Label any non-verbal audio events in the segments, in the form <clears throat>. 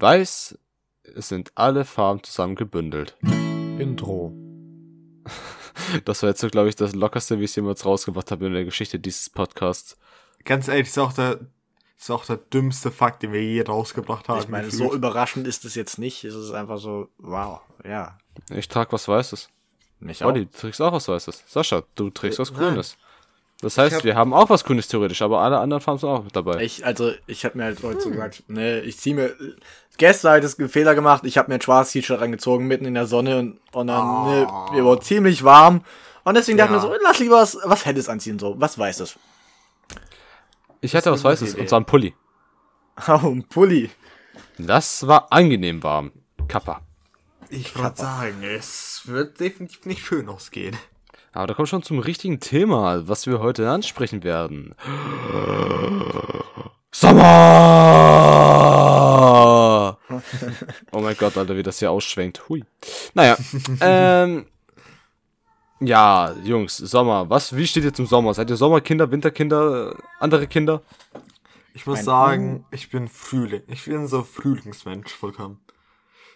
Weiß, es sind alle Farben zusammen gebündelt. Intro. <laughs> Das war jetzt so, glaube ich, das lockerste, wie ich es jemals rausgebracht habe in der Geschichte dieses Podcasts. Ganz ehrlich, ist auch der, ist auch der dümmste Fakt, den wir je rausgebracht haben. Ich meine, so überraschend ist es jetzt nicht. Es ist einfach so, wow, ja. Ich trage was Weißes. Mich auch. Olli, du trägst auch was Weißes. Sascha, du trägst was nein. Grünes. Das heißt, hab- wir haben auch was Grünes theoretisch, aber alle anderen Farben sind auch mit dabei. Ich, also, ich habe mir halt heute so gesagt, ne, ich zieh mir. Gestern habe ich das Fehler gemacht, ich habe mir ein schwarzes T-Shirt angezogen, mitten in der Sonne und, und dann, ne, mir war ziemlich warm. Und deswegen dachte ich Ja. mir so, lass lieber was, was Helles anziehen, so, was Weißes. Ich hatte was Weißes, und zwar ein Pulli. <laughs> Oh, ein Pulli. Das war angenehm warm. Kappa. Ich wollte sagen, es wird definitiv nicht schön ausgehen. Aber da kommt schon zum richtigen Thema, was wir heute ansprechen werden. Sommer! oh mein Gott, Alter, wie das hier ausschwenkt. Hui. Naja, <laughs> ähm, ja, Jungs, Sommer. Was, wie steht ihr zum Sommer? Seid ihr Sommerkinder, Winterkinder, äh, andere Kinder? Ich muss sagen, ich bin Frühling. Ich bin so Frühlingsmensch vollkommen.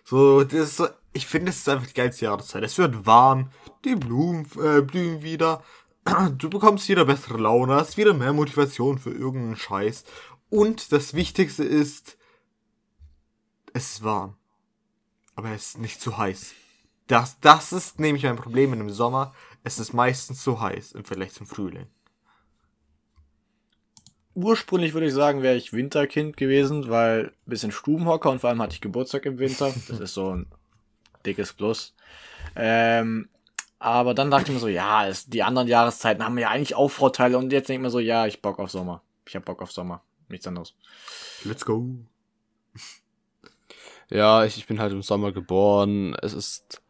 So, das ist so, ich finde, es ist einfach die geilste Jahreszeit. Es wird warm, die Blumen äh, blühen wieder, <clears throat> du bekommst wieder bessere Laune, hast wieder mehr Motivation für irgendeinen Scheiß. Und das Wichtigste ist, es ist warm. Aber es ist nicht zu heiß. Das, das ist nämlich ein Problem in dem Sommer. Es ist meistens zu heiß im Vergleich zum Frühling. Ursprünglich würde ich sagen, wäre ich Winterkind gewesen, weil ein bisschen Stubenhocker und vor allem hatte ich Geburtstag im Winter. Das ist so ein dickes Plus. Ähm, aber dann dachte ich mir so, ja, es, die anderen Jahreszeiten haben ja eigentlich auch Vorteile und jetzt denke ich mir so, ja, ich Bock auf Sommer. Ich hab Bock auf Sommer. Nichts anderes. Let's go. <laughs> Ja, ich, ich bin halt im Sommer geboren. Es ist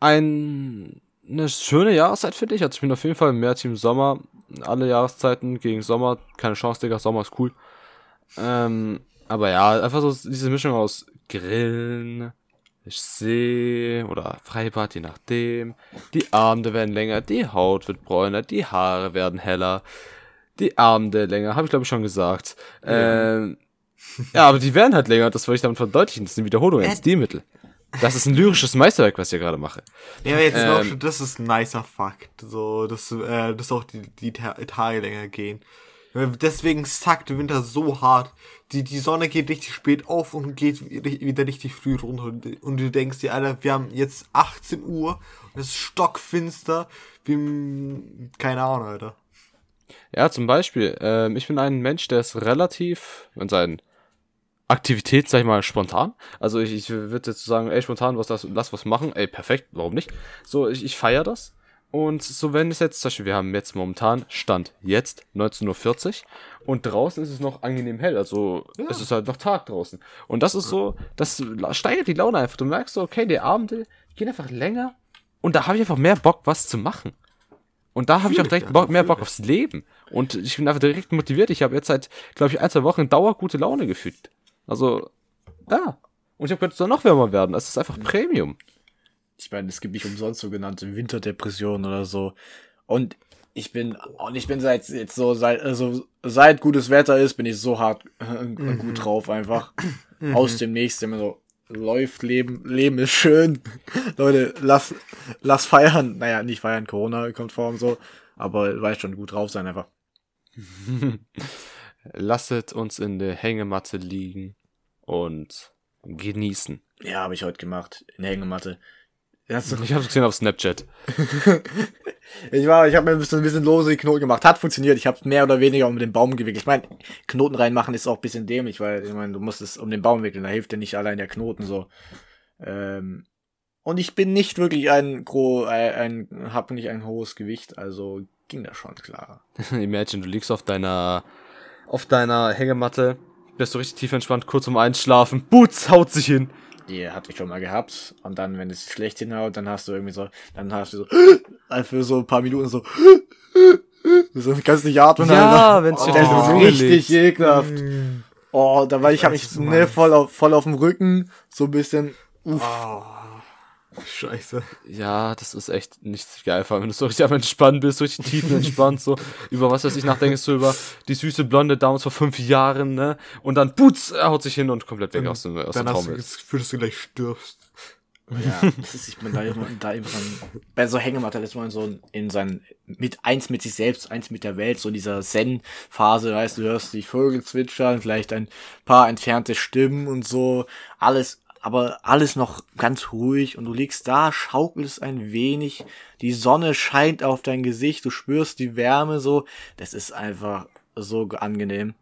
ein, eine schöne Jahreszeit, finde ich. Also ich bin auf jeden Fall mehr Team Sommer. Alle Jahreszeiten gegen Sommer. Keine Chance, Digga. Sommer ist cool. Ähm, aber ja, einfach so diese Mischung aus Grillen, See oder Freibad, je nachdem. Die Abende werden länger, die Haut wird bräuner, die Haare werden heller. Die Abende länger, habe ich glaube ich schon gesagt. Ähm, ja, aber die werden halt länger, das wollte ich damit verdeutlichen. Das sind Wiederholungen, Äh. Stilmittel. Das ist ein lyrisches Meisterwerk, was ich hier gerade mache. Ja, jetzt noch, Ähm, das ist ein nicer Fakt. So, dass, äh, dass auch die, die Ta- Tage länger gehen. Äh, Deswegen sackt Winter so hart. Die, die Sonne geht richtig spät auf und geht wi- wieder richtig früh runter. Und, du denkst dir, Alter, wir haben jetzt 18 Uhr und es ist stockfinster. Im- keine Ahnung, Alter. Ja, zum Beispiel, ähm, ich bin ein Mensch, der ist relativ in seinen Aktivität, sag ich mal, spontan. Also ich, ich würde jetzt sagen, ey, spontan, was lass, lass was machen, ey, perfekt, warum nicht? So, ich, ich feiere das. Und so, wenn es jetzt, zum Beispiel, wir haben jetzt momentan, Stand jetzt, 19.40 Uhr und draußen ist es noch angenehm hell, also es ist halt noch Tag draußen. Und das ist so, das steigert die Laune einfach. Du merkst so, okay, die Abende gehen einfach länger und da habe ich einfach mehr Bock, was zu machen. Und da habe ich auch direkt Bock, mehr Bock aufs Leben. Und ich bin einfach direkt motiviert. Ich habe jetzt seit, glaube ich, ein, zwei Wochen dauergute Laune gefühlt. Also, ja. Und ich habe gehört, es soll noch wärmer werden. Es ist einfach Premium. Ich meine, es gibt nicht umsonst sogenannte Winterdepressionen oder so. Und ich bin, und ich bin seit jetzt so, seit, also, seit gutes Wetter ist, bin ich so hart äh, gut drauf einfach. Aus dem nächsten immer so, läuft, Leben, Leben ist schön. <laughs> Leute, lass, lass feiern. Naja, nicht feiern, Corona kommt vor und so. Aber weißt schon, gut drauf sein einfach. <laughs> Lasset uns in der Hängematte liegen und genießen. Ja, habe ich heute gemacht. In der Hängematte. Hast du- Ich habe es gesehen auf Snapchat. <laughs> Ich war, ich habe mir ein bisschen, ein bisschen lose Knoten gemacht. Hat funktioniert. Ich habe mehr oder weniger um den Baum gewickelt. Ich meine, Knoten reinmachen ist auch ein bisschen dämlich, weil ich meine, du musst es um den Baum wickeln. Da hilft dir nicht allein der Knoten so. Ähm, und ich bin nicht wirklich ein gro, äh, ein, habe nicht ein hohes Gewicht, also ging das schon klar. <laughs> Imagine, du liegst auf deiner, auf deiner Hängematte, bist du richtig tief entspannt, kurz um einschlafen. Boots haut sich hin. Die hatte ich schon mal gehabt. Und dann, wenn es schlecht hinhaut, dann hast du irgendwie so, dann hast du so, für so ein paar Minuten so, so kannst nicht atmen. Ja, Alter. wenn's dir das ist richtig ekelhaft. Oh, da war ich, hab weiß, mich du ne, voll auf, voll auf dem Rücken, so ein bisschen, uff. Oh. Scheiße. Ja, das ist echt nicht geil, vor allem wenn du so richtig am Entspannen bist, so richtig tiefenentspannt, so über was weiß ich nachdenkst, so über die süße Blonde damals vor fünf Jahren, ne? Und dann, putz, er haut sich hin und komplett weg aus dem, aus der Dann hast du das Gefühl, dass du gleich stirbst. Ja, das ist, ich bin da immer, da immer bei so Hängematte ist man so in sein, mit eins mit sich selbst, eins mit der Welt, so in dieser Zen-Phase, weißt du, hörst die Vögel zwitschern, vielleicht ein paar entfernte Stimmen und so, alles, aber alles noch ganz ruhig und du liegst da, schaukelst ein wenig, die Sonne scheint auf dein Gesicht, du spürst die Wärme so, das ist einfach so angenehm.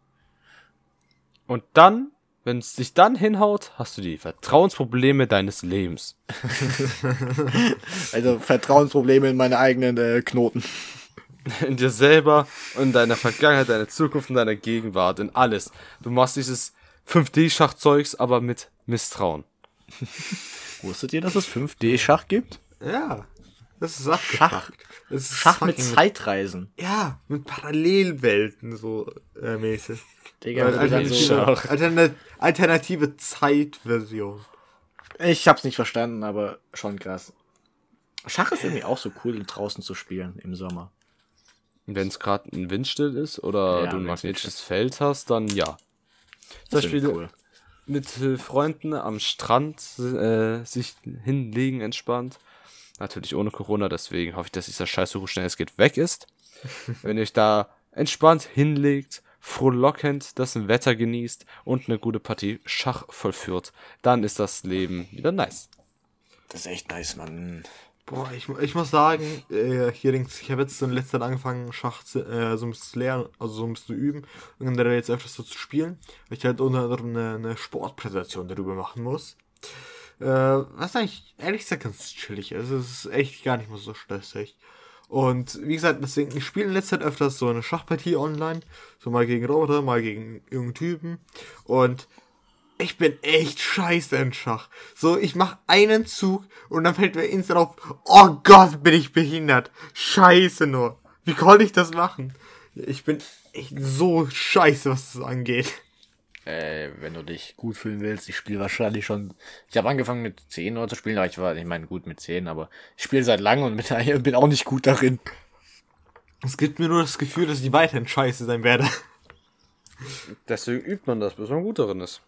Und dann, wenn es dich dann hinhaut, hast du die Vertrauensprobleme deines Lebens. <laughs> Also Vertrauensprobleme in meine eigenen äh, Knoten. In dir selber, in deiner Vergangenheit, deiner Zukunft, in deiner Gegenwart, in alles. Du machst dieses 5D-Schachzeugs, aber mit Misstrauen. <laughs> Wusstet ihr, dass es 5D-Schach gibt? Ja. Das ist abgefuckt. Das ist Schach mit Zeitreisen. Ja, mit Parallelwelten so äh, mäßig. Digga, dann so, alternative, Alternat alternative Zeitversion. ich hab's nicht verstanden, aber schon krass. Schach ist irgendwie auch so cool, draußen zu spielen im Sommer. Wenn es gerade ein Windstill ist oder Ja, du ein magnetisches Feld hast, dann ja. Zum Beispiel cool. mit äh, Freunden am Strand äh, sich hinlegen entspannt. Natürlich ohne Corona, deswegen hoffe ich, dass dieser Scheiß so schnell es geht weg ist. <laughs> Wenn ihr euch da entspannt hinlegt, frohlockend das Wetter genießt und eine gute Partie Schach vollführt, dann ist das Leben wieder nice. Das ist echt nice, Mann. Boah, ich, ich muss sagen, äh, hier links, ich habe jetzt in letzter Zeit angefangen, Schach zu, äh, so ein bisschen zu lernen, also so ein bisschen zu üben und dann jetzt öfters so zu spielen, weil ich halt unter anderem eine, eine Sportpräsentation darüber machen muss. Äh, was eigentlich ehrlich gesagt ganz chillig ist. Es ist echt gar nicht mehr so stressig. Und wie gesagt, deswegen, ich spiele in letzter Zeit öfters so eine Schachpartie online. So mal gegen Roboter, mal gegen irgendeinen Typen. Und ich bin echt scheiße in Schach. So, ich mach einen Zug und dann fällt mir instant auf, oh Gott, bin ich behindert. Scheiße nur. Wie konnte ich das machen? Ich bin echt so scheiße, was das angeht. Äh, wenn du dich gut fühlen willst, ich spiele wahrscheinlich schon. Ich habe angefangen mit 10 Uhr zu spielen, aber ich war, ich meine, gut mit 10, aber ich spiele seit langem und bin, <laughs> bin auch nicht gut darin. Es gibt mir nur das Gefühl, dass ich weiterhin scheiße sein werde. Deswegen übt man das, bis man gut darin ist.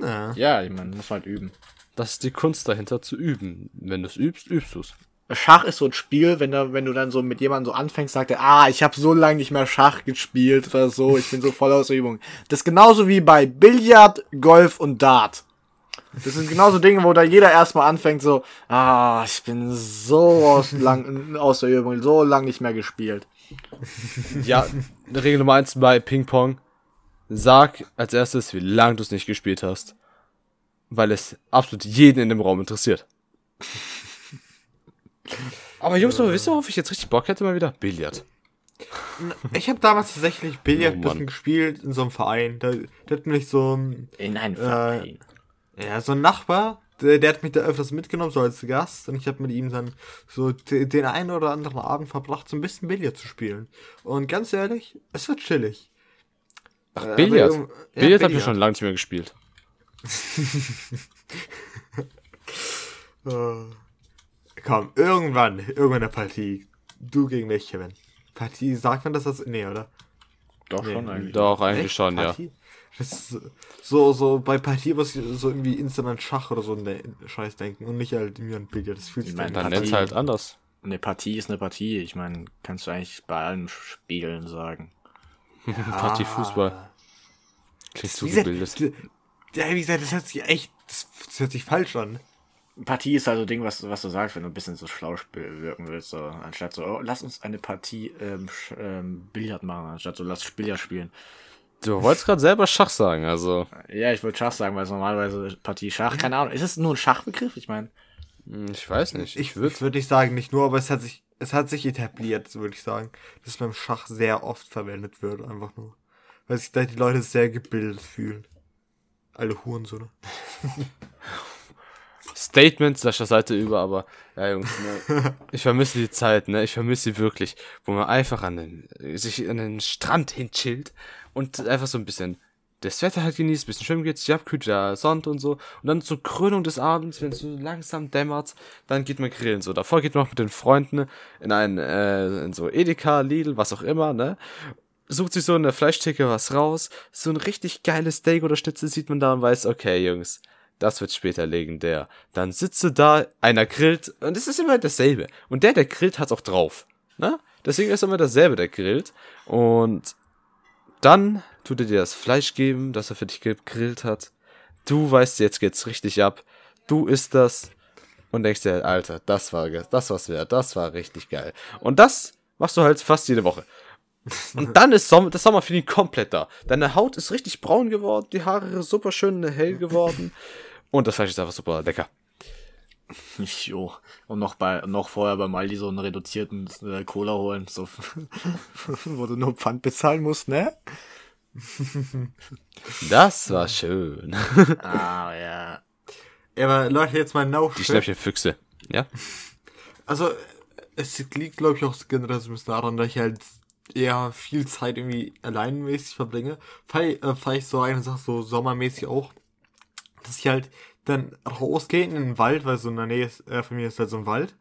Na. Ja, ich meine, muss man halt üben. Das ist die Kunst dahinter zu üben. Wenn du es übst, übst du es. Schach ist so ein Spiel, wenn, da, wenn du dann so mit jemandem so anfängst, sagt er, ah, ich habe so lange nicht mehr Schach gespielt oder so, ich bin so voll aus der Übung. Das ist genauso wie bei Billard, Golf und Dart. Das sind genauso Dinge, wo da jeder erstmal anfängt so, ah, ich bin so aus, lang, aus der Übung, so lang nicht mehr gespielt. Ja, Regel Nummer eins bei Ping Pong. Sag als erstes, wie lange du es nicht gespielt hast. Weil es absolut jeden in dem Raum interessiert. Aber Jungs, aber wisst ihr, worauf ich jetzt richtig Bock hätte mal wieder? Billard. Ich habe damals tatsächlich Billard Oh, ein bisschen gespielt in so einem Verein. Da, da hat mich so ein, In einem Verein. ja, so ein Nachbar, der, der hat mich da öfters mitgenommen, so als Gast. Und ich habe mit ihm dann so de- den einen oder anderen Abend verbracht, so ein bisschen Billard zu spielen. Und ganz ehrlich, es wird chillig. Ach, Äh, Billard. aber, ja, Billard habe ich Billard. schon lange nicht mehr gespielt. <laughs> Äh, komm, irgendwann, irgendwann eine Partie. Du gegen mich, Kevin. Partie, sagt man das als. Nee, oder? Doch Nee. schon eigentlich. Doch, eigentlich Echt? schon, ja. Das ist so, so bei Partie muss ich so irgendwie instant an Schach oder so ne, Scheiß denken und nicht halt irgendwie an Billard. Das fühlt sich dann nenn's halt anders. Eine Partie ist eine Partie. Ich meine, kannst du eigentlich bei allen Spielen sagen. Partie Fußball. Klingt zugebildet. Ja, wie gesagt, das hört sich echt. Das, das hört sich falsch an. Partie ist also ein Ding, was, was du sagst, wenn du ein bisschen so schlau wirken willst. So, anstatt so, oh, lass uns eine Partie ähm, ähm, Billard machen, anstatt so, lass Billard spielen. Du wolltest gerade selber Schach sagen, also. Ja, ich würde Schach sagen, weil es normalerweise Partie Schach, keine Ahnung. Ist es nur ein Schachbegriff? Ich meine, hm, Ich weiß nicht. Ich würde würd ich sagen, nicht nur, aber es hat sich, es hat sich etabliert, so würde ich sagen, dass es beim Schach sehr oft verwendet wird, einfach nur. Weil sich da die Leute sehr gebildet fühlen. Alle Hurensöhne. <laughs> Statement Sascha Seite über, aber ja, Jungs, ne, <laughs> ich vermisse die Zeit, ne? Ich vermisse sie wirklich, wo man einfach an den, sich an den Strand hinchillt und einfach so ein bisschen das Wetter halt genießt, bisschen schwimmen geht, sich abkühlt, der Sand und so. Und dann zur Krönung des Abends, wenn es so langsam dämmert, dann geht man grillen. So, davor geht man noch mit den Freunden in ein, äh, in so Edeka, Lidl, was auch immer, ne? Sucht sich so in der Fleischtheke was raus. So ein richtig geiles Steak oder Schnitzel sieht man da und weiß, okay, Jungs, das wird später legendär. Dann sitzt du da, einer grillt, und es ist immer dasselbe. Und der, der grillt, hat's auch drauf. Ne? Deswegen ist immer dasselbe, der grillt. Und dann tut er dir das Fleisch geben, das er für dich gegrillt hat. Du weißt, jetzt geht's richtig ab. Du isst das und denkst dir, Alter, das war das war's wert, das war richtig geil. Und das machst du halt fast jede Woche. Und dann ist Sommer, das Sommerfeeling komplett da. Deine Haut ist richtig braun geworden, die Haare super schön hell geworden und das Fleisch ist einfach super lecker. Jo. Und noch bei, noch vorher beim Aldi so einen reduzierten äh, Cola holen, so, <laughs> wo du nur Pfand bezahlen musst, ne? <laughs> Das war schön. ah, ja. Ja, aber Leute, jetzt mal no Die Schnäppchenfüchse, ja? Also, es liegt, glaube ich, auch generell so ein bisschen daran, dass ich halt eher viel Zeit irgendwie alleinmäßig verbringe. Fall, äh, fall ich so eine Sache so sommermäßig auch, dass ich halt dann rausgehe in den Wald, weil so in der Nähe ist, äh, von mir ist halt so ein Wald.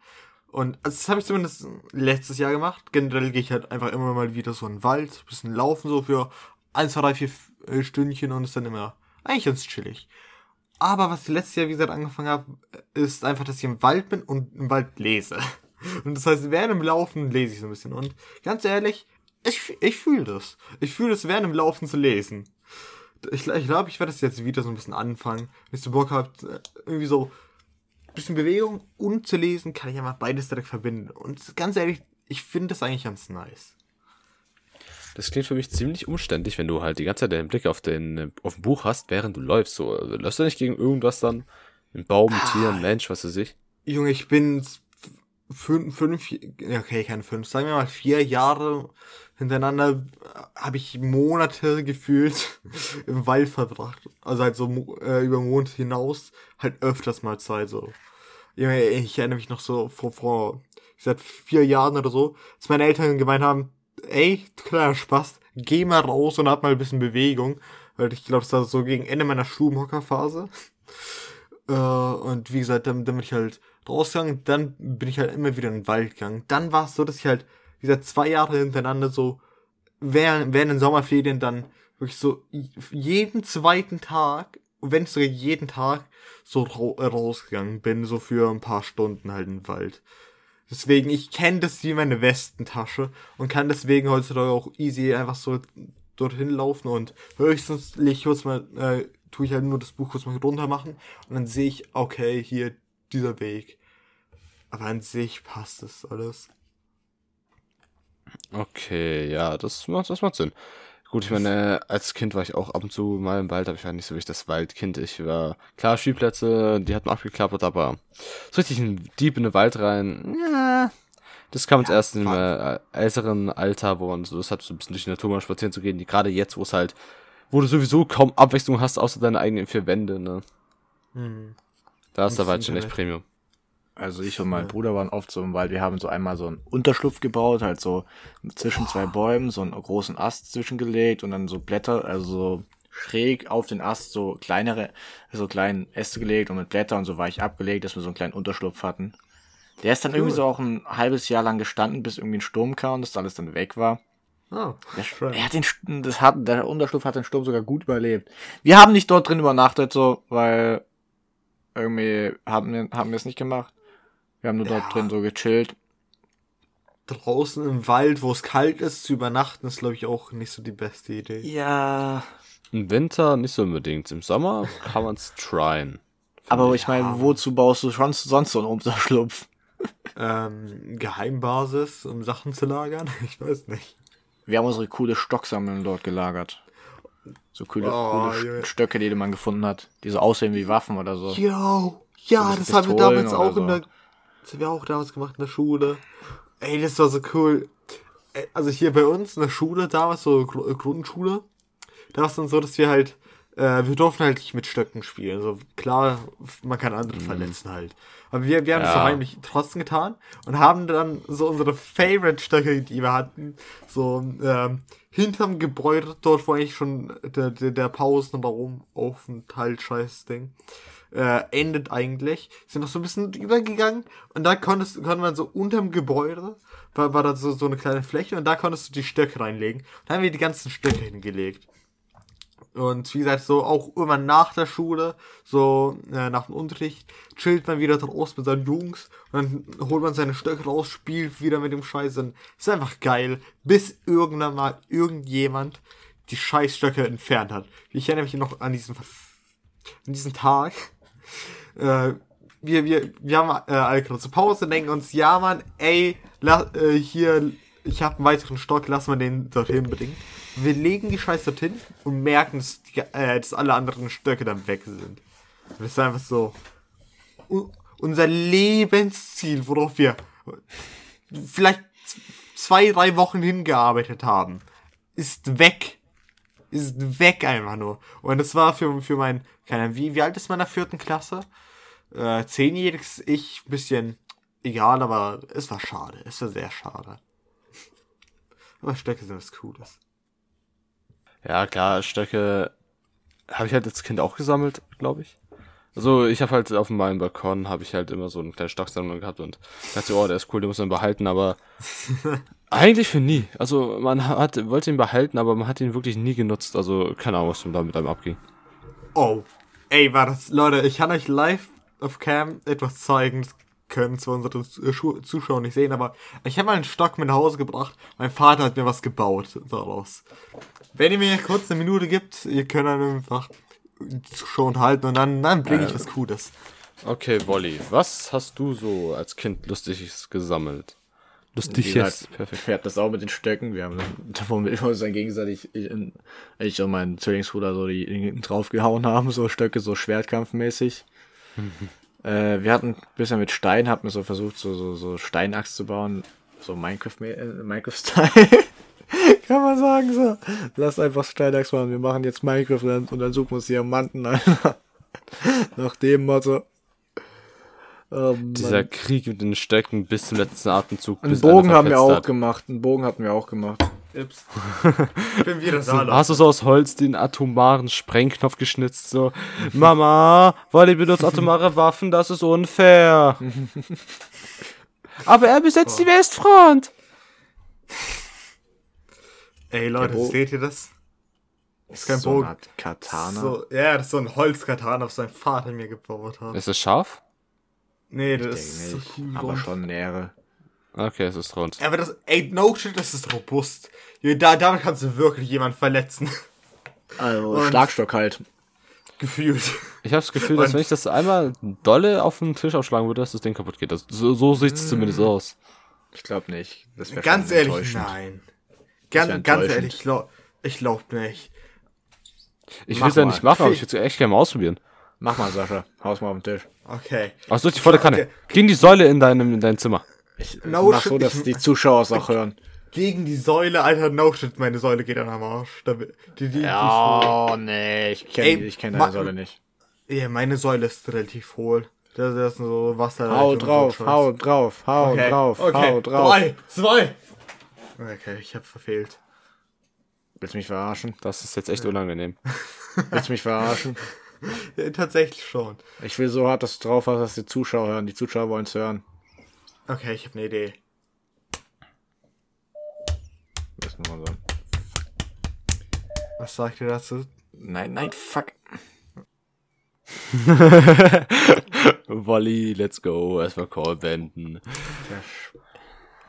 Und also das habe ich zumindest letztes Jahr gemacht. Generell gehe ich halt einfach immer mal wieder so in den Wald, bisschen laufen so für 1, 2, 3, 4 äh, Stündchen und ist dann immer eigentlich ganz chillig. Aber was ich letztes Jahr, wie gesagt, angefangen habe, ist einfach, dass ich im Wald bin und im Wald lese. <laughs> Und das heißt, während dem Laufen lese ich so ein bisschen. Und ganz ehrlich, ich, ich fühle das. Ich fühle es, während dem Laufen zu lesen. Ich, ich glaube, ich werde das jetzt wieder so ein bisschen anfangen. Wenn ich so Bock habe, irgendwie so ein bisschen Bewegung und zu lesen, kann ich einfach beides direkt verbinden. Und ganz ehrlich, ich finde das eigentlich ganz nice. Das klingt für mich ziemlich umständlich, wenn du halt die ganze Zeit den Blick auf, den, auf ein Buch hast, während du läufst. So, läufst du nicht gegen irgendwas dann? Ein Baum, ein Tier, ein Mensch, was weiß ich? Junge, ich bin fünf, fünf, okay, keine fünf, sagen wir mal vier Jahre hintereinander habe ich Monate gefühlt <laughs> im Wald verbracht. Also halt so äh, über Mond hinaus halt öfters mal Zeit so. Junge, ich erinnere mich noch so vor, vor seit vier Jahren oder so, dass meine Eltern gemeint haben, ey, kleiner Spaß, geh mal raus und hab mal ein bisschen Bewegung. Weil ich glaube, das war so gegen Ende meiner Stubenhockerphase. Äh, und wie gesagt, dann, dann bin ich halt rausgegangen, dann bin ich halt immer wieder in den Wald gegangen. Dann war es so, dass ich halt, wie gesagt, zwei Jahre hintereinander so, während, während den Sommerferien dann wirklich so jeden zweiten Tag, wenn es sogar jeden Tag, so rausgegangen bin, so für ein paar Stunden halt den Wald. Deswegen, ich kenne das wie meine Westentasche und kann deswegen heutzutage auch easy einfach so dorthin laufen und höchstens leg ich kurz mal, äh, tue ich halt nur das Buch kurz mal runter machen und dann sehe ich, okay, hier dieser Weg. Aber an sich passt das alles. Okay, ja, das macht, das macht Sinn. Gut, ich meine, als Kind war ich auch ab und zu mal im Wald, aber ich war nicht so wirklich das Waldkind. Ich war, klar, Spielplätze, die hatten abgeklappert, aber so richtig ein Dieb in den Wald rein, ja, das kam uns ja, erst im äh, älteren Alter, wo man so das hat, so ein bisschen durch die Natur mal spazieren zu gehen, die gerade jetzt, wo es halt, wo du sowieso kaum Abwechslung hast, außer deine eigenen vier Wände, ne. Hm. Da ist der Wald schon echt Premium. Also ich und mein ja. Bruder waren oft so im Wald. Wir haben so einmal so einen Unterschlupf gebaut, halt so zwischen zwei Bäumen, so einen großen Ast zwischengelegt und dann so Blätter, also so schräg auf den Ast so kleinere, so kleinen Äste gelegt und mit Blätter und so weich abgelegt, dass wir so einen kleinen Unterschlupf hatten. Der ist dann cool. irgendwie so auch ein halbes Jahr lang gestanden, bis irgendwie ein Sturm kam und das alles dann weg war. Oh, der, er hat den, das hat, der Unterschlupf hat den Sturm sogar gut überlebt. Wir haben nicht dort drin übernachtet, so, weil irgendwie haben wir, haben wir es nicht gemacht. Wir haben nur ja. dort drin so gechillt. Draußen im Wald, wo es kalt ist, zu übernachten, ist, glaube ich, auch nicht so die beste Idee. Ja. Im Winter nicht so unbedingt. Im Sommer kann man es tryen. Aber ich meine, wozu baust du schon sonst so einen Unterschlupf? ähm, Geheimbasis, um Sachen zu lagern? <laughs> Ich weiß nicht. Wir haben unsere coole Stocksammlung dort gelagert. So coole, oh, coole yeah. Stöcke, die man gefunden hat. Die so aussehen wie Waffen oder so. Yo, ja, so das haben wir damals auch so. in der das haben wir auch damals gemacht in der Schule. Ey, das war so cool. Also hier bei uns in der Schule, damals so Grundschule, da war es dann so, dass wir halt äh, wir durften halt nicht mit Stöcken spielen. Also klar, man kann andere verletzen halt. Aber wir, wir haben es Ja. doch eigentlich trotzdem getan und haben dann so unsere Favorite-Stöcke, die wir hatten, so ähm, hinterm Gebäude, dort wo eigentlich schon der, der, der Pausenraum Aufenthalt scheiß Ding äh, endet eigentlich, sind noch so ein bisschen übergegangen und da konntest, konnte man so unterm Gebäude, war, war da so, so eine kleine Fläche und da konntest du die Stöcke reinlegen. Da haben wir die ganzen Stöcke hingelegt. Und wie gesagt, so auch immer nach der Schule, so äh, nach dem Unterricht, chillt man wieder draußen mit seinen Jungs und dann holt man seine Stöcke raus, spielt wieder mit dem Scheiß und ist einfach geil, bis irgendwann mal irgendjemand die Scheißstöcke entfernt hat. Ich erinnere mich noch an diesen, an diesen Tag. Äh, wir, wir, wir haben äh, alle kurze Pause, denken uns, ja Mann, ey, la, äh, hier, ich habe einen weiteren Stock, lassen wir den dorthin bringen. Wir legen die Scheiße dorthin und merken, dass, die, äh, dass alle anderen Stöcke dann weg sind. Das ist einfach so unser Lebensziel, worauf wir vielleicht zwei, drei Wochen hingearbeitet haben, ist weg. Ist weg einfach nur. Und das war für, für mein, keine Ahnung, wie, wie alt ist man in der vierten Klasse? Äh, zehnjähriges Ich, bisschen egal, aber es war schade. Es war sehr schade. Aber Stöcke sind was Cooles. Ja, klar, Stöcke habe ich halt als Kind auch gesammelt, glaube ich. Also ich habe halt auf meinem Balkon habe ich halt immer so eine kleine Stocksammlung gehabt und dachte, oh, der ist cool, den muss man behalten, aber <laughs> eigentlich für nie. Also man hat, wollte ihn behalten, aber man hat ihn wirklich nie genutzt. Also keine Ahnung, was da mit einem abging. Oh. Ey, war das, Leute, ich kann euch live auf Cam etwas zeigen. Das können zwar unsere äh, Zuschauer nicht sehen, aber ich habe mal einen Stock mit nach Hause gebracht. Mein Vater hat mir was gebaut daraus. Wenn ihr mir kurz eine Minute gibt, ihr könnt dann einfach schon halten und dann, dann bringe ich was Cooles. Okay, Wolli, was hast du so als Kind Lustiges gesammelt? Lustiges, gesagt, perfekt. Wir hatten das auch mit den Stöcken. Wir haben <laughs> davon wir uns dann gegenseitig, ich, ich und mein Zwillingsbruder so die, die draufgehauen haben, so Stöcke, so schwertkampfmäßig. <laughs> äh, wir hatten ein bisschen mit Stein, hatten wir so versucht, so, so, so Steinachs zu bauen, so Minecraft, äh, Minecraft-Style. <laughs> Kann man sagen, so. Lass einfach Steinachs machen, wir machen jetzt Minecraft und dann, suchen wir uns Diamanten, Alter. <laughs> Nach dem Motto. Oh. Dieser Krieg mit den Stöcken bis zum letzten Atemzug. Einen Bogen haben wir auch hat. gemacht. Einen Bogen hatten wir auch gemacht. Ups. Ich <laughs> bin wieder da. Hast du so aus Holz den atomaren Sprengknopf geschnitzt? So, Mama, Wolli benutzt atomare Waffen, das ist unfair. <laughs> Aber er besetzt die Westfront. Ey, Leute, seht ihr das? Ist kein so Bogen. Katana. So, ja, das ist so ein Holzkatan, auf sein Vater mir gebaut hat. Ist es scharf? Nee, das ist so nicht, cool. aber rund. schon nähere. Okay, es ist rund. Ja, aber das, ey, no shit, das ist robust. Da, damit kannst du wirklich jemanden verletzen. Also Und- Schlagstock halt. Gefühlt. Ich habe das Gefühl, dass Und- wenn ich das einmal dolle auf den Tisch aufschlagen würde, dass das Ding kaputt geht. Das, so, so sieht es zumindest aus. Ich glaube nicht. Das Ganz schon ehrlich, nein. wär Ganz, ehrlich, ich glaub, ich glaub nicht. Ich will es ja nicht machen, aber ich würde es echt gerne mal ausprobieren. Mach mal, Sascha. Haus mal auf den Tisch. Okay. Aber durch die volle Kanne. Okay. Gegen die Säule in deinem, in deinem Zimmer. Ich No mach shit, so, dass ich- die Zuschauer es auch hören. Gegen die Säule, Alter, no shit, meine Säule geht an am Arsch. Da, die, die, die Ja, nee, ich kenne kenn deine Säule nicht. ja, meine Säule ist relativ hohl. Da da ist so Wasser. Hau und so drauf, Scheiß. hau drauf, hau okay. drauf, okay. hau drauf. Drei, zwei. Okay, ich hab verfehlt. Willst du mich verarschen? Das ist jetzt echt unangenehm. <laughs> Willst du mich verarschen? Ja, tatsächlich schon. Ich will so hart, dass du drauf hast, dass die Zuschauer hören. Die Zuschauer wollen es hören. Okay, ich habe eine Idee. Das muss man sagen. Was sagt ihr dazu? Nein, nein, fuck. <laughs> Wolli, let's go. Erstmal Call beenden.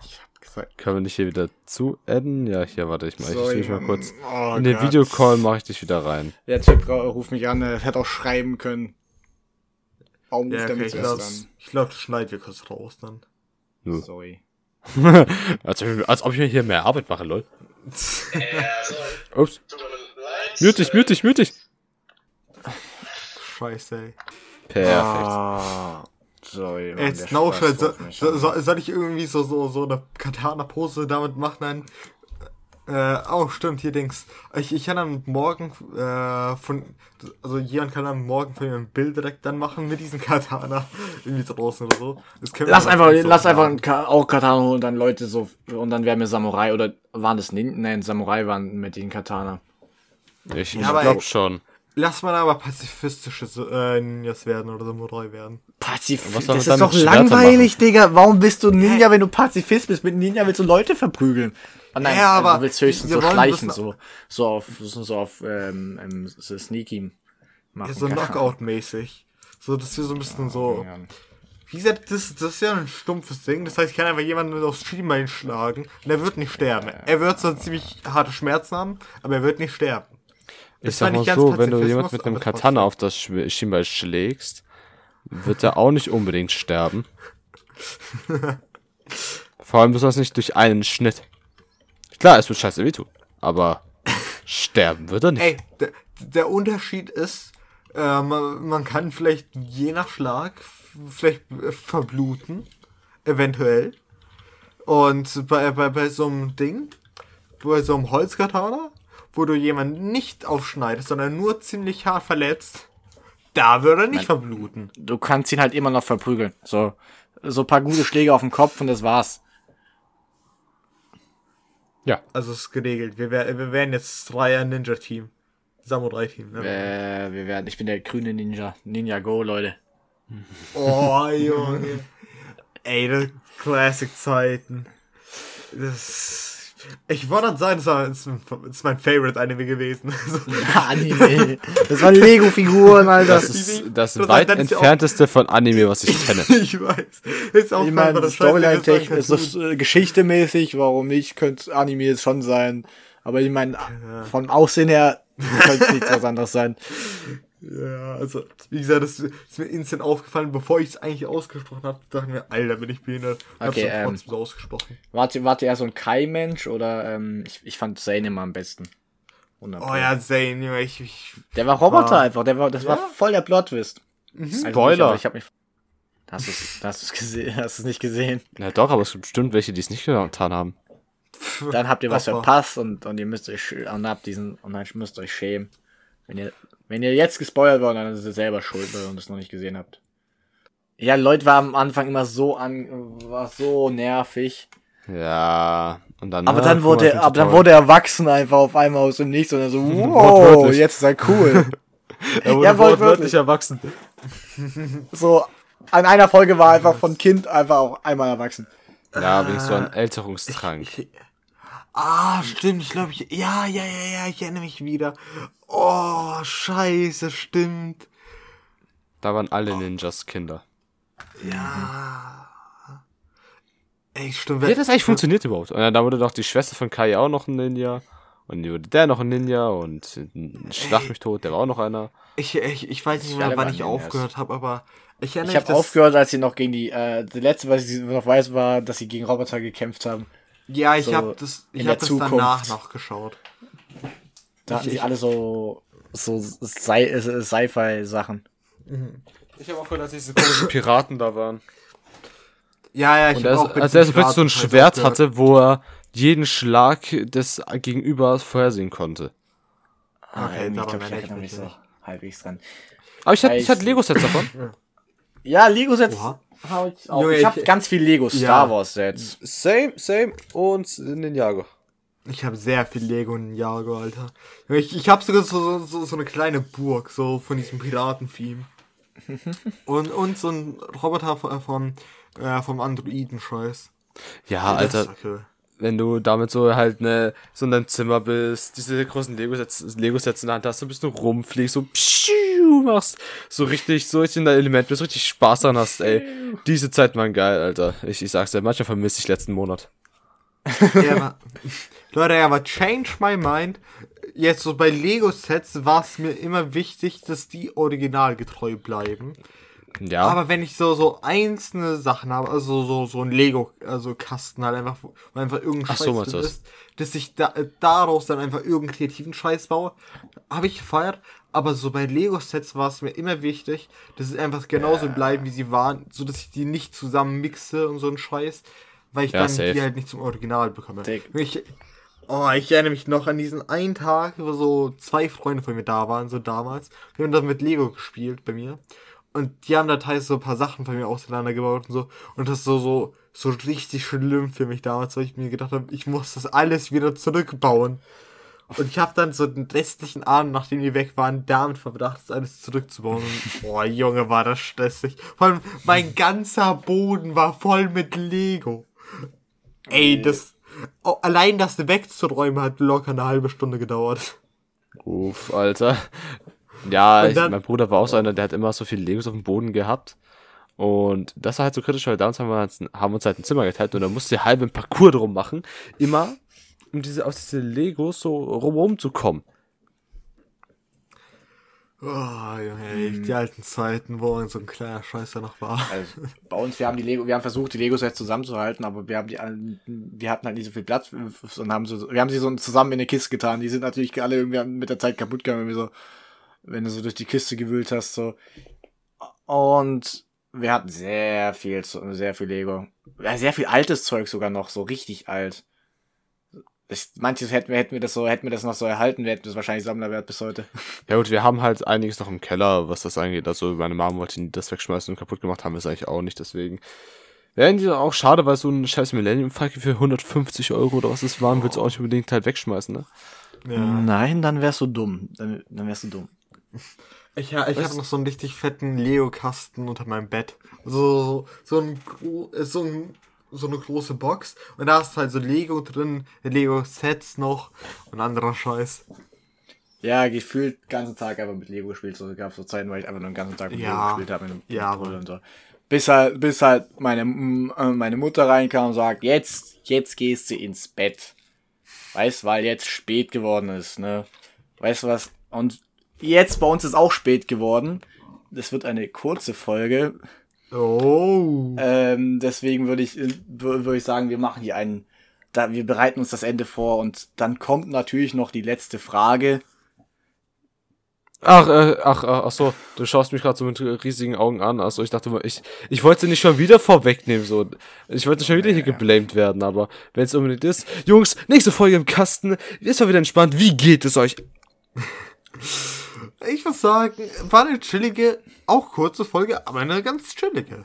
Ich hab gesagt. Können wir nicht hier wieder zu adden? Ja, hier, warte ich mal. Ich Sorry, ich mal kurz. Oh In den Gott. Videocall mache ich dich wieder rein. Der Typ ruft mich an, er hätte auch schreiben können. Warum Ja, er okay, ich glaube, ich glaub, das schneiden wir kurz raus dann. An? Sorry. <laughs> als, ob ich- als ob ich mir hier mehr Arbeit mache, lol. Also, Ups. Mute dich, mute dich, mute dich. Scheiße, ey. Perfekt. Ah, sorry. Mann, Jetzt Spaß shit. So, so, soll ich irgendwie so, so, so eine Katana-Pose damit machen? Dann Äh, oh, stimmt, hier Dings. Ich, ich kann am Morgen äh, von, also jemand kann am Morgen von mir ein Bild direkt dann machen mit diesem Katana <laughs> irgendwie draußen oder so. Lass einfach, so lass einfach machen. ein Ka auch Katana holen und dann Leute so, und dann wären wir Samurai oder waren das Nin? Nein, Samurai waren mit den Katana. Ich, Ja, ich glaube schon. Lass mal aber pazifistische äh, Ninjas werden oder Samurai werden. Pazifist. Was soll Das ist doch langweilig, Digga. Warum bist du Ninja, wenn du Pazifist bist? Mit Ninja willst du Leute verprügeln. Ah, nein, Ja, also aber du willst höchstens wir so wollen schleichen, so, so auf, so, so auf, ähm, ähm, so sneaky machen. Ja, so. Knockout-mäßig. So, dass wir so ein bisschen so. Ja. Wie gesagt, das, das ist ja ein stumpfes Ding. Das heißt, ich kann einfach jemanden aufs Schienbein schlagen und er wird nicht sterben. Er wird zwar ziemlich harte Schmerzen haben, aber er wird nicht sterben. Ich Das sag war mal nicht ganz so, wenn du jemand mit einem Katana auf das Schienbein schlägst, wird er auch nicht unbedingt sterben. <laughs> Vor allem besonders nicht durch einen Schnitt. Klar, es wird scheiße wehtun, aber <laughs> sterben wird er nicht. Ey, der, der Unterschied ist, äh, man, man kann vielleicht je nach Schlag vielleicht äh, verbluten. Eventuell. Und bei, bei, bei so einem Ding, bei so einem Holzkatana, wo du jemanden nicht aufschneidest, sondern nur ziemlich hart verletzt, da würde er nicht verbluten. Du kannst ihn halt immer noch verprügeln. So, so ein paar gute Schläge auf den Kopf und das war's. Ja. Also es ist geregelt. Wir, wär, wir wären jetzt Dreier-Ninja-Team. Samurai-Team. Ne? Äh, wir werden, ich bin der grüne Ninja. Ninja Go, Leute. <laughs> Oh, Junge. Ey, das Classic-Zeiten. Das. Ich wollte nicht sagen, das war das ist mein Favorite-Anime gewesen. <laughs> So, Anime. Das waren Lego-Figuren, Alter. Das ist das Das- weit dann ist ja auch- entfernteste von Anime, was ich kenne. <laughs> ich weiß. Ist auch Ich meine, das Storyline-technisch ist das äh, geschichtemäßig, warum nicht, könnte Anime jetzt schon sein. Aber ich meine, vom Aussehen her könnte es nichts was anderes sein. <laughs> Ja, also, wie gesagt, das ist mir instant aufgefallen, bevor ich es eigentlich ausgesprochen habe, dachte ich mir, Alter, bin ich behindert. Hab's Okay, dann ähm, trotzdem so ausgesprochen. Wart ihr, wart ihr eher so ein Kai-Mensch oder ähm, ich, ich fand Zane immer am besten. Wunderbar. Oh ja, Zane, Junge, ich, ich Der war Roboter Ah. einfach, der war, das war Ja. voll der Plot-Twist. Also Spoiler. nicht, aber ich hab mich. Hast du es hast du's gesehen? <laughs> Hast du es nicht gesehen? Ja doch, aber es gibt bestimmt welche, die es nicht getan haben. Dann habt ihr was verpasst und, und ihr müsst euch und habt diesen und dann müsst euch schämen. Wenn ihr, wenn ihr jetzt gespoilert worden, dann ist ihr selber schuld, weil ihr das noch nicht gesehen habt. Ja, Leute war am Anfang immer so an, war so nervig. Ja, und dann. Aber ah, dann wurde er, ich aber dann wurde er erwachsen einfach auf einmal aus dem Nichts und er so, <laughs> wow, jetzt ist er cool. <laughs> Er wurde Ja, wortwörtlich wortwörtlich. erwachsen. <laughs> so, an einer Folge war er einfach von Kind einfach auch einmal erwachsen. Ja, wegen so ein Älterungstrank. Ah, stimmt, ich glaube, ich. Ja, ja, ja, ja, ich erinnere mich wieder. Oh, scheiße, stimmt. Da waren alle Ninjas Kinder. Ey, stimmt. Wie hat das eigentlich funktioniert überhaupt? Und dann, da wurde doch die Schwester von Kai auch noch ein Ninja. Und der noch ein Ninja und ein Schlag mich tot, der war auch noch einer. Ich, ich, ich weiß nicht Ich mehr, wann ich Ninjas. aufgehört habe, aber ich erinnere Ich habe mich, dass- aufgehört, als sie noch gegen die, äh, die letzte, was ich noch weiß, war, dass sie gegen Roboter gekämpft haben. Ja, ich so habe das, ich habe das danach noch geschaut. Da hatten sie alle so, so Sci- Sci-Fi-Sachen. Ich habe auch gehört, dass diese komischen Piraten da waren. Ja, ja, ich Und hab er, auch als er so plötzlich so ein Schwert aufgehört. hatte, wo er jeden Schlag des Gegenübers vorhersehen konnte. Ah, Okay, irgendwie, ich glaube, ich erinnere ich erinnere mich so halbwegs dran. Aber ich hatte, ich hatte Lego-Sets <laughs> davon. Ja, Lego-Sets ich auch. Ich habe ganz viel Lego Star Wars-Sets. Same, same und Ninjago. Ich habe sehr viel Lego in Jago, Alter. Ich, ich habe sogar so, so, so eine kleine Burg, so von diesem Piraten-Theme. <laughs> und, und so ein Roboter von, von äh, vom Androiden-Scheiß. Ja, ist Alter, wenn du damit so halt ne, so in deinem Zimmer bist, diese großen Lego-Sets Lego in der Hand hast, so ein bisschen rumfliegst, so pschiu, machst, so richtig, so richtig in dein Element bist, so richtig Spaß dran hast, ey. Diese Zeit waren geil, Alter. Ich, ich sag's dir, manchmal vermisse ich letzten Monat. Ja, aber, <laughs> Leute, ja, aber change my mind. Jetzt so bei Lego-Sets war es mir immer wichtig, dass die originalgetreu bleiben. Ja, Aber wenn ich so, so einzelne Sachen habe, also so, so ein Lego, also Kasten halt einfach, wo einfach irgendein Ach so, Scheiß drin das? ist, dass ich da, äh, daraus dann einfach irgendeinen kreativen Scheiß baue, habe ich gefeiert. Aber so bei Lego-Sets war es mir immer wichtig, dass es einfach genauso bleiben, wie sie waren, so dass ich die nicht zusammen mixe und so ein Scheiß, weil ich Ja, dann safe. die halt nicht zum Original bekomme. Ich, Oh, ich erinnere mich noch an diesen einen Tag, wo so zwei Freunde von mir da waren, so damals. Wir haben dann mit Lego gespielt bei mir. Und die haben da teils so ein paar Sachen von mir auseinandergebaut und so. Und das ist so, so, so richtig schlimm für mich damals, weil ich mir gedacht habe, ich muss das alles wieder zurückbauen. Und ich habe dann so den restlichen Abend, nachdem die weg waren, damit verbracht, das alles zurückzubauen. Und, boah, Junge, war das stressig. Vor allem, mein ganzer Boden war voll mit Lego. Ey, das, oh, allein das wegzuräumen hat locker eine halbe Stunde gedauert. Uff, Alter. Ja, ich, dann- mein Bruder war auch so einer, der hat immer so viele Legos auf dem Boden gehabt. Und das war halt so kritisch, weil damals haben wir uns, haben uns halt ein Zimmer geteilt und da musste der halbe Parcours drum machen. Immer, um diese, aus diese Legos so rum zu kommen. Oh, Junge, ey, die alten Zeiten, wo so ein kleiner Scheißer noch war. Also, bei uns, wir haben die Lego, wir haben versucht, die Legos zusammenzuhalten, aber wir haben die, wir hatten halt nicht so viel Platz und haben so, wir haben sie so zusammen in eine Kiste getan. Die sind natürlich alle irgendwie mit der Zeit kaputt gegangen, wenn so, wenn du so durch die Kiste gewühlt hast, so. Und wir hatten sehr viel, sehr viel Lego. Sehr viel altes Zeug sogar noch, so richtig alt. Ich, manches hätten wir, hätten wir das so, hätten wir das noch so erhalten, wir hätten das wahrscheinlich Sammlerwert bis heute. <laughs> Ja gut, wir haben halt einiges noch im Keller, was das angeht. Also meine Mama wollte das wegschmeißen und kaputt gemacht haben wir es eigentlich auch nicht, deswegen. Wären die auch schade, weil so ein scheiß Millennium Falcon für 150 Euro oder was es waren, willst du auch nicht unbedingt halt wegschmeißen, ne? Ja. Nein, dann wärst du dumm. Dann, dann wärst du dumm. Ich, ja, ich habe noch so einen richtig fetten Lego-Kasten unter meinem Bett. So, so, ein, so, ein, so eine große Box. Und da ist halt so Lego drin, Lego-Sets noch und anderer Scheiß. Ja, gefühlt den ganzen Tag einfach mit Lego gespielt. So gab es so Zeiten, weil ich einfach nur den ganzen Tag mit Ja. Lego gespielt habe. Mit, Ja, und so. Bis halt, bis halt meine, äh, meine Mutter reinkam und sagt, jetzt, jetzt gehst du ins Bett. Weißt, weil jetzt spät geworden ist, ne? Weißt du was? Und jetzt bei uns ist auch spät geworden. Das wird eine kurze Folge. Oh. Ähm, deswegen würde ich, äh, wür- würde ich sagen, wir machen hier einen, da, wir bereiten uns das Ende vor und dann kommt natürlich noch die letzte Frage. Ach, äh, ach, ach, ach so, du schaust mich gerade so mit riesigen Augen an. Also ich dachte, ich, ich wollte nicht schon wieder vorwegnehmen, so. Ich wollte schon wieder hier geblamed werden, aber wenn es unbedingt ist. Jungs, nächste Folge im Kasten. Ist mal wieder entspannt. Wie geht es euch? Ich muss sagen, war eine chillige, auch kurze Folge, aber eine ganz chillige.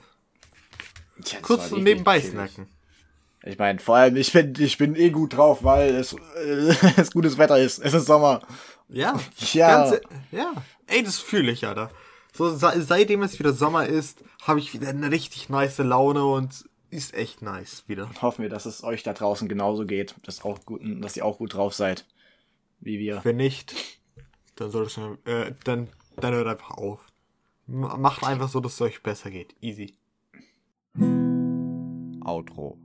Das Kurz zum richtig Nebenbei chillig. snacken. Ich meine, vor allem, ich bin, ich bin eh gut drauf, weil es, äh, <laughs> es gutes Wetter ist. Es ist Sommer. Ja. Ja. Ganze, ja. Ey, das fühle ich, Alter. So, se- seitdem es wieder Sommer ist, habe ich wieder eine richtig nice Laune und ist echt nice wieder. Hoffen wir, dass es euch da draußen genauso geht, dass, auch gut, dass ihr auch gut drauf seid. Wie wir. Wenn nicht, dann solltest du, äh, dann, dann hört einfach auf. Macht einfach so, dass es euch besser geht. Easy. Outro.